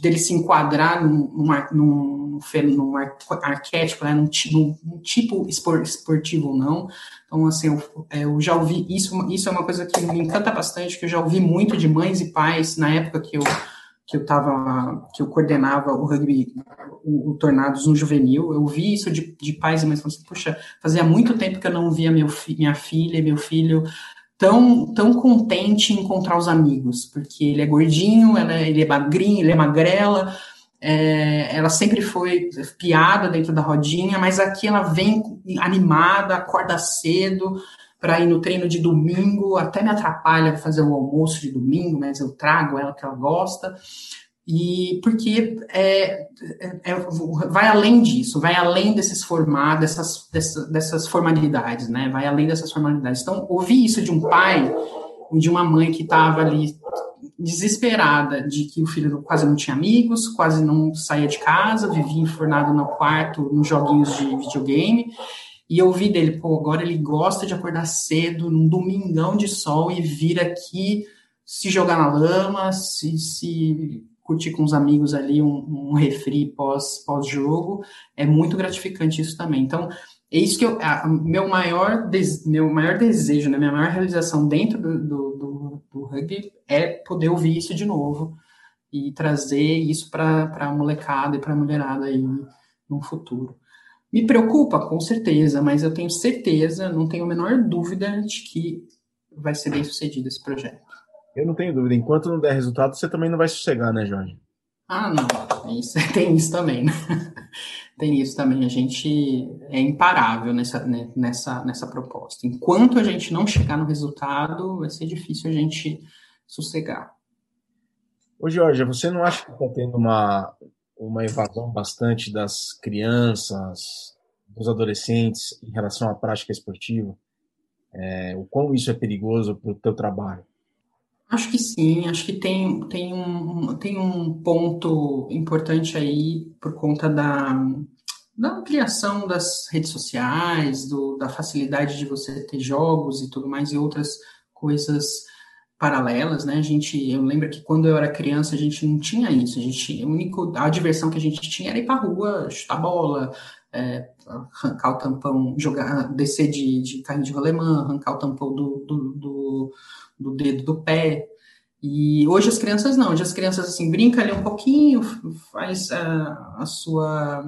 dele se enquadrar num, num, num arquétipo, né, num, num, tipo esportivo ou não. Então, assim, eu, é, eu, já ouvi isso, isso é uma coisa que me encanta bastante, que eu já ouvi muito de mães e pais na época que eu que eu tava, que eu coordenava o rugby, o, o Tornados no juvenil, eu vi isso de, de pais e mães falando assim, puxa, fazia muito tempo que eu não via meu fi, minha filha meu filho tão, tão contente em encontrar os amigos, porque ele é gordinho, ela, é, ele é magrinho, ele é magrela, é, ela sempre foi piada dentro da rodinha, mas aqui ela vem animada, acorda cedo para ir no treino de domingo, até me atrapalha fazer o almoço de domingo, mas eu trago ela que ela gosta. E porque é, é, é, vai além disso, vai além desses formatos, dessas, dessas, dessas formalidades, né? Vai além dessas formalidades. Então, ouvir isso de um pai, de uma mãe que estava ali desesperada de que o filho quase não tinha amigos, quase não saía de casa, vivia enfornado no quarto, nos joguinhos de videogame. E eu vi dele, pô, agora ele gosta de acordar cedo, num domingão de sol, e vir aqui se jogar na lama, se, se curtir com os amigos ali um, um refri pós, pós-jogo. É muito gratificante isso também. Então, é isso que eu. A, meu, maior des, meu maior desejo, né, minha maior realização dentro do, do, do, do rugby é poder ouvir isso de novo e trazer isso para a molecada e para a mulherada aí no futuro. Me preocupa, com certeza, mas eu tenho certeza, não tenho a menor dúvida de que vai ser bem sucedido esse projeto. Eu não tenho dúvida. Enquanto não der resultado, você também não vai sossegar, né, Jorge? Ah, não. Isso, [laughs] tem isso também, né? Tem isso também. A gente é imparável nessa, né, nessa, nessa proposta. Enquanto a gente não chegar no resultado, vai ser difícil a gente sossegar. Ô, Jorge, você não acha que está tendo uma, uma evasão bastante das crianças, dos adolescentes em relação à prática esportiva? É, o quão isso é perigoso para o teu trabalho? Acho que sim, acho que tem, tem, um, tem um ponto importante aí por conta da, da ampliação das redes sociais, do, da facilidade de você ter jogos e tudo mais, e outras coisas paralelas, né? A gente, eu lembro que quando eu era criança a gente não tinha isso. A gente, a única a diversão que a gente tinha era ir para rua, chutar bola, é, arrancar o tampão, jogar, descer de, de carrinho de rolemã, arrancar o tampão do, do, do, do, dedo do pé. E hoje as crianças não, hoje as crianças assim brincam ali um pouquinho, faz a, a sua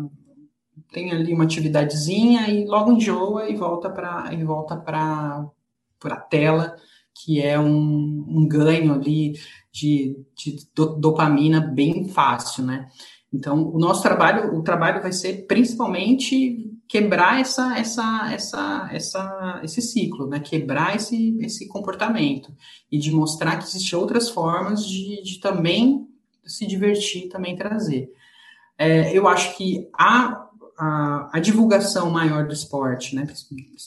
tem ali uma atividadezinha e logo enjoa e volta para e volta para para tela que é um, um ganho ali de, de dopamina bem fácil, né? Então, o nosso trabalho, o trabalho vai ser principalmente quebrar essa, essa, essa, essa, esse ciclo, né? Quebrar esse, esse comportamento e de mostrar que existem outras formas de, de também se divertir, também trazer. É, eu acho que a a, a, divulgação maior do esporte, né,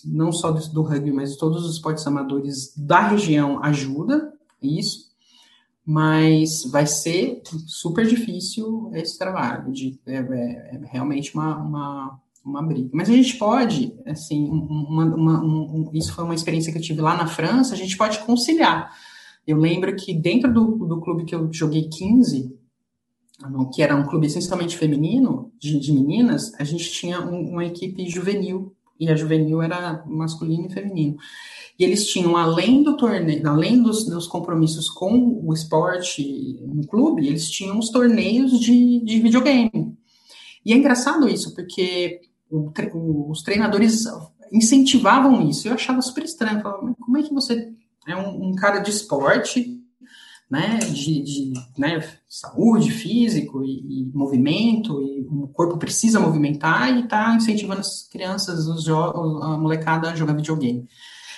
não só do, do, rugby, mas de todos os esportes amadores da região ajuda isso, mas vai ser super difícil esse trabalho, de, é, é, é realmente uma, uma, uma, briga. Mas a gente pode, assim, uma, uma, um, isso foi uma experiência que eu tive lá na França, a gente pode conciliar. Eu lembro que dentro do, do clube que eu joguei 15, que era um clube essencialmente feminino, de, de meninas, a gente tinha um, uma equipe juvenil, e a juvenil era masculino e feminino. E eles tinham, além do torneio, além dos, dos compromissos com o esporte no clube, eles tinham os torneios de, de videogame. E é engraçado isso, porque os treinadores incentivavam isso. Eu achava super estranho. Eu falava, como é que você é um, um cara de esporte né, de, de né, saúde, físico e, e, movimento, e o corpo precisa movimentar e está incentivando as crianças, os a molecada a jogar videogame.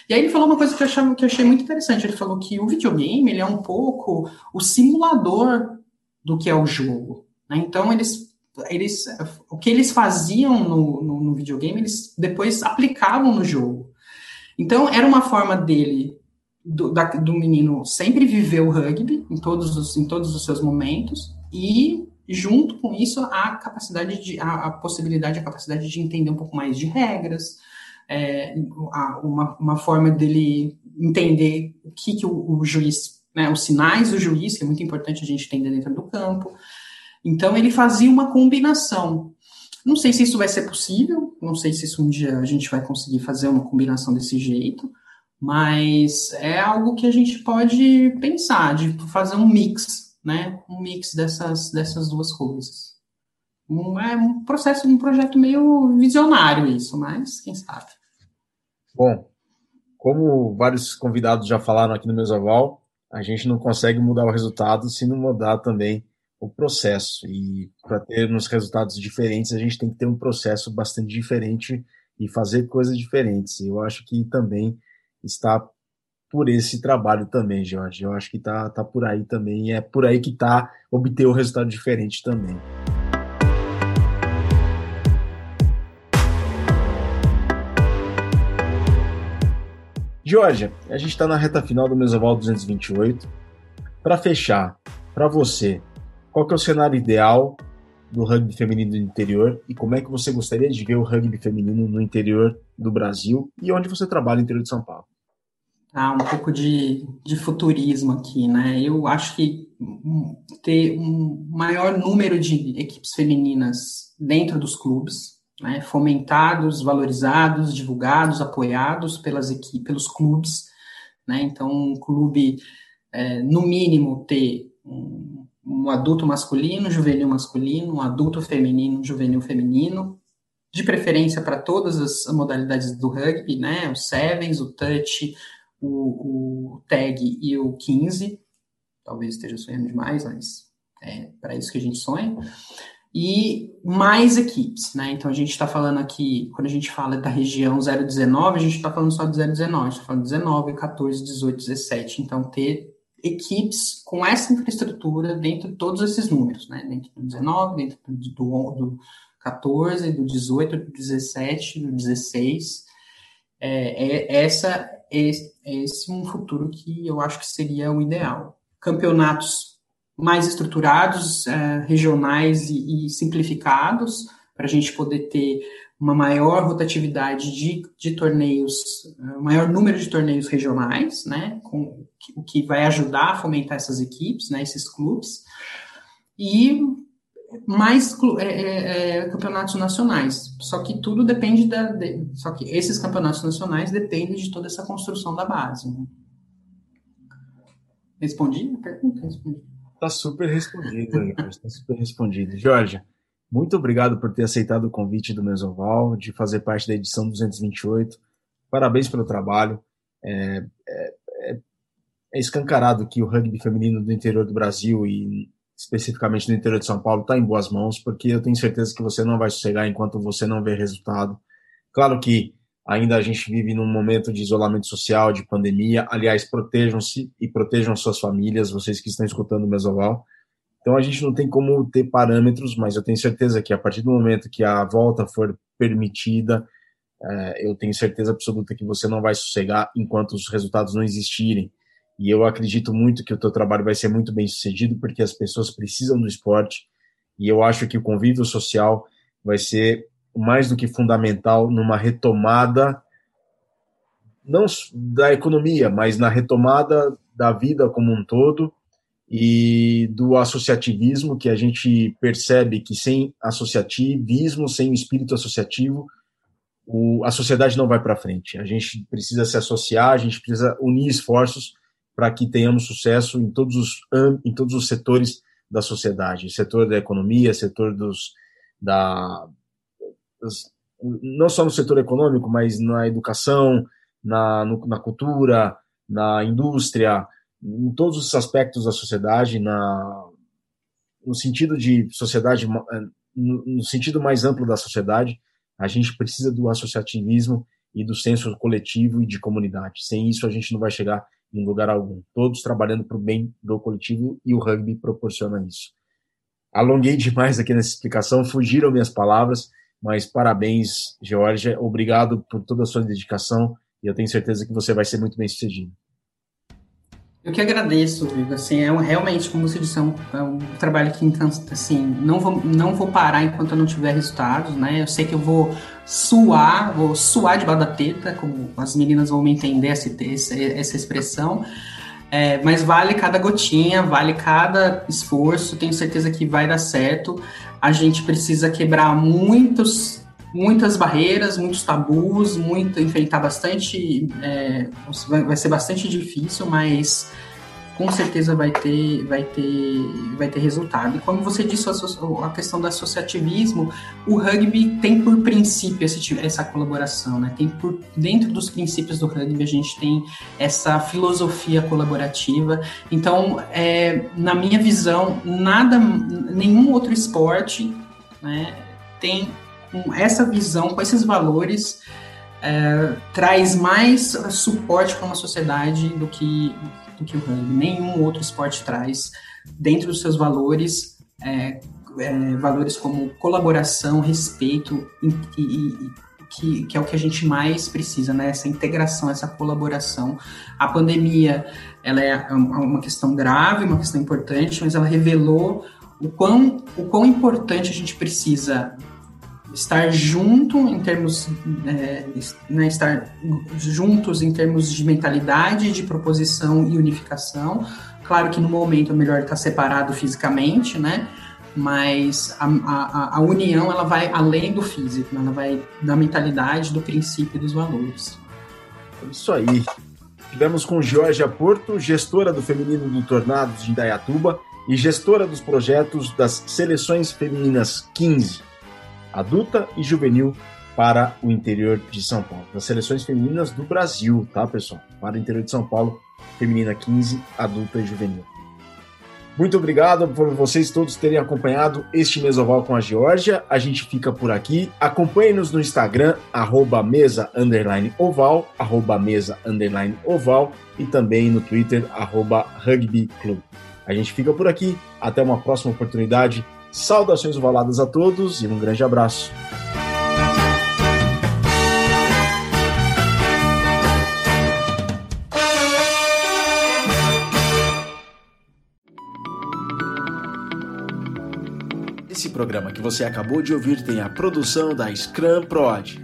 E aí ele falou uma coisa que eu, achava, que eu achei muito interessante, ele falou que o videogame ele é um pouco o simulador do que é o jogo. Né? Então, eles, eles, o que eles faziam no, no, no videogame, eles depois aplicavam no jogo. Então, era uma forma dele do, da, do menino sempre viver o rugby em todos os, em todos os seus momentos e junto com isso a capacidade de a, a possibilidade a capacidade de entender um pouco mais de regras é, a, uma, uma forma dele entender o que, que o, o juiz né, os sinais do juiz que é muito importante a gente entender dentro do campo. Então ele fazia uma combinação. Não sei se isso vai ser possível não sei se isso um dia a gente vai conseguir fazer uma combinação desse jeito mas é algo que a gente pode pensar, de fazer um mix, né? Um mix dessas, dessas duas coisas. Um, é um processo, um projeto meio visionário isso, mas quem sabe. Bom, como vários convidados já falaram aqui no Mesoval, a gente não consegue mudar o resultado se não mudar também o processo. E para ter uns resultados diferentes, a gente tem que ter um processo bastante diferente e fazer coisas diferentes. Eu acho que também está por esse trabalho também, Jorge. Eu acho que tá, tá por aí também, é por aí que tá obter o um resultado diferente também. Jorge, a gente está na reta final do Mesoval 228. Para fechar, para você, qual que é o cenário ideal do rugby feminino do interior e como é que você gostaria de ver o rugby feminino no interior do Brasil e onde você trabalha no interior de São Paulo? Ah, um pouco de, de futurismo aqui, né? Eu acho que ter um maior número de equipes femininas dentro dos clubes, né? fomentados, valorizados, divulgados, apoiados pelas equipes, pelos clubes, né? Então, um clube, é, no mínimo, ter um, um adulto masculino, juvenil masculino, um adulto feminino, juvenil feminino, de preferência para todas as modalidades do rugby, né? O sevens, o touch, o, o tag e o 15. Talvez esteja sonhando demais, mas é para isso que a gente sonha. E mais equipes, né? Então a gente está falando aqui, quando a gente fala da região 019, a gente está falando só de 019, está falando 19, 14, 18, 17. Então ter equipes com essa infraestrutura dentro de todos esses números, né? Dentro do 19, dentro do, do 14, do 18, do 17, do 16. É, é, essa, é, é esse um futuro que eu acho que seria o ideal. Campeonatos mais estruturados, é, regionais e, e simplificados, para a gente poder ter uma maior rotatividade de, de torneios, um maior número de torneios regionais, né, com, o que vai ajudar a fomentar essas equipes, né, esses clubes, e mais é, é, é, campeonatos nacionais. Só que tudo depende da. De, só que esses campeonatos nacionais dependem de toda essa construção da base. Né? Respondi a pergunta? Respondi. Tá super respondido, Está super respondido. Jorge, muito obrigado por ter aceitado o convite do Mesoval, de fazer parte da edição 228. Parabéns pelo trabalho. É, é, é, é escancarado que o rugby feminino do interior do Brasil e especificamente no interior de São Paulo está em boas mãos, porque eu tenho certeza que você não vai sossegar enquanto você não vê resultado. Claro que ainda a gente vive num momento de isolamento social, de pandemia. Aliás, protejam-se e protejam suas famílias, vocês que estão escutando o Mesoval. Então a gente não tem como ter parâmetros, mas eu tenho certeza que a partir do momento que a volta for permitida, é, eu tenho certeza absoluta que você não vai sossegar enquanto os resultados não existirem. E eu acredito muito que o teu trabalho vai ser muito bem sucedido, porque as pessoas precisam do esporte. E eu acho que o convívio social vai ser mais do que fundamental numa retomada, não da economia, mas na retomada da vida como um todo e do associativismo, que a gente percebe que sem associativismo, sem espírito associativo, o, a sociedade não vai para frente. A gente precisa se associar, a gente precisa unir esforços para que tenhamos sucesso em todos os em todos os setores da sociedade, setor da economia, setor dos da não só no setor econômico, mas na educação, na, no, na cultura, na indústria, em todos os aspectos da sociedade, na, no sentido de sociedade, eh, no, no sentido mais amplo da sociedade, a gente precisa do associativismo e do senso coletivo e de comunidade. Sem isso, a gente não vai chegar em lugar algum. Todos trabalhando para o bem do coletivo e o rugby proporciona isso. Alonguei demais aqui nessa explicação, fugiram minhas palavras, mas parabéns, Georgia. Obrigado por toda a sua dedicação e eu tenho certeza que você vai ser muito bem sucedido. Eu que agradeço, Vigo. Assim, é um, realmente, como você disse, é um, é um trabalho que, então, assim, não vou, não vou parar enquanto eu não tiver resultados, né? Eu sei que eu vou suar, vou suar debaixo da teta, como as meninas vão me entender essa, essa expressão. É, mas vale cada gotinha, vale cada esforço, tenho certeza que vai dar certo. A gente precisa quebrar muitos muitas barreiras, muitos tabus, muito enfrentar bastante, é, vai ser bastante difícil, mas com certeza vai ter, vai ter, vai ter resultado. E como você disse, a, questão do associativismo, o rugby tem por princípio esse, essa colaboração, né? Tem por dentro dos princípios do rugby a gente tem essa filosofia colaborativa. Então, é, na minha visão, nada, nenhum outro esporte, né, tem com essa visão, com esses valores, é, traz mais suporte para uma sociedade do que, do que o rugby. Nenhum outro esporte traz, dentro dos seus valores, é, é, valores como colaboração, respeito e, e, que, que, é o que a gente mais precisa, né? Essa integração, essa colaboração. A pandemia, ela é uma questão grave, uma questão importante, mas ela revelou o quão, o quão importante a gente precisa estar junto em termos é, né, estar juntos em termos de mentalidade, de proposição e unificação. Claro que no momento é melhor estar separado fisicamente, né? Mas a, a, a união ela vai além do físico, ela vai da mentalidade, do princípio e dos valores. É isso aí. Tivemos com Georgia Porto, gestora do feminino do Tornados de Indaiatuba e gestora dos projetos das seleções femininas 15 adulta e juvenil para o interior de São Paulo. Das seleções femininas do Brasil, tá, pessoal? Para o interior de São Paulo, feminina 15, adulta e juvenil. Muito obrigado por vocês todos terem acompanhado este Mesoval com a Geórgia. A gente fica por aqui. Acompanhe-nos no Instagram, arroba mesa underline oval, arroba mesa underline oval e também no Twitter, arroba rugby club. A gente fica por aqui. Até uma próxima oportunidade. Saudações ovaladas a todos e um grande abraço. Esse programa que você acabou de ouvir tem a produção da Scrum Prod.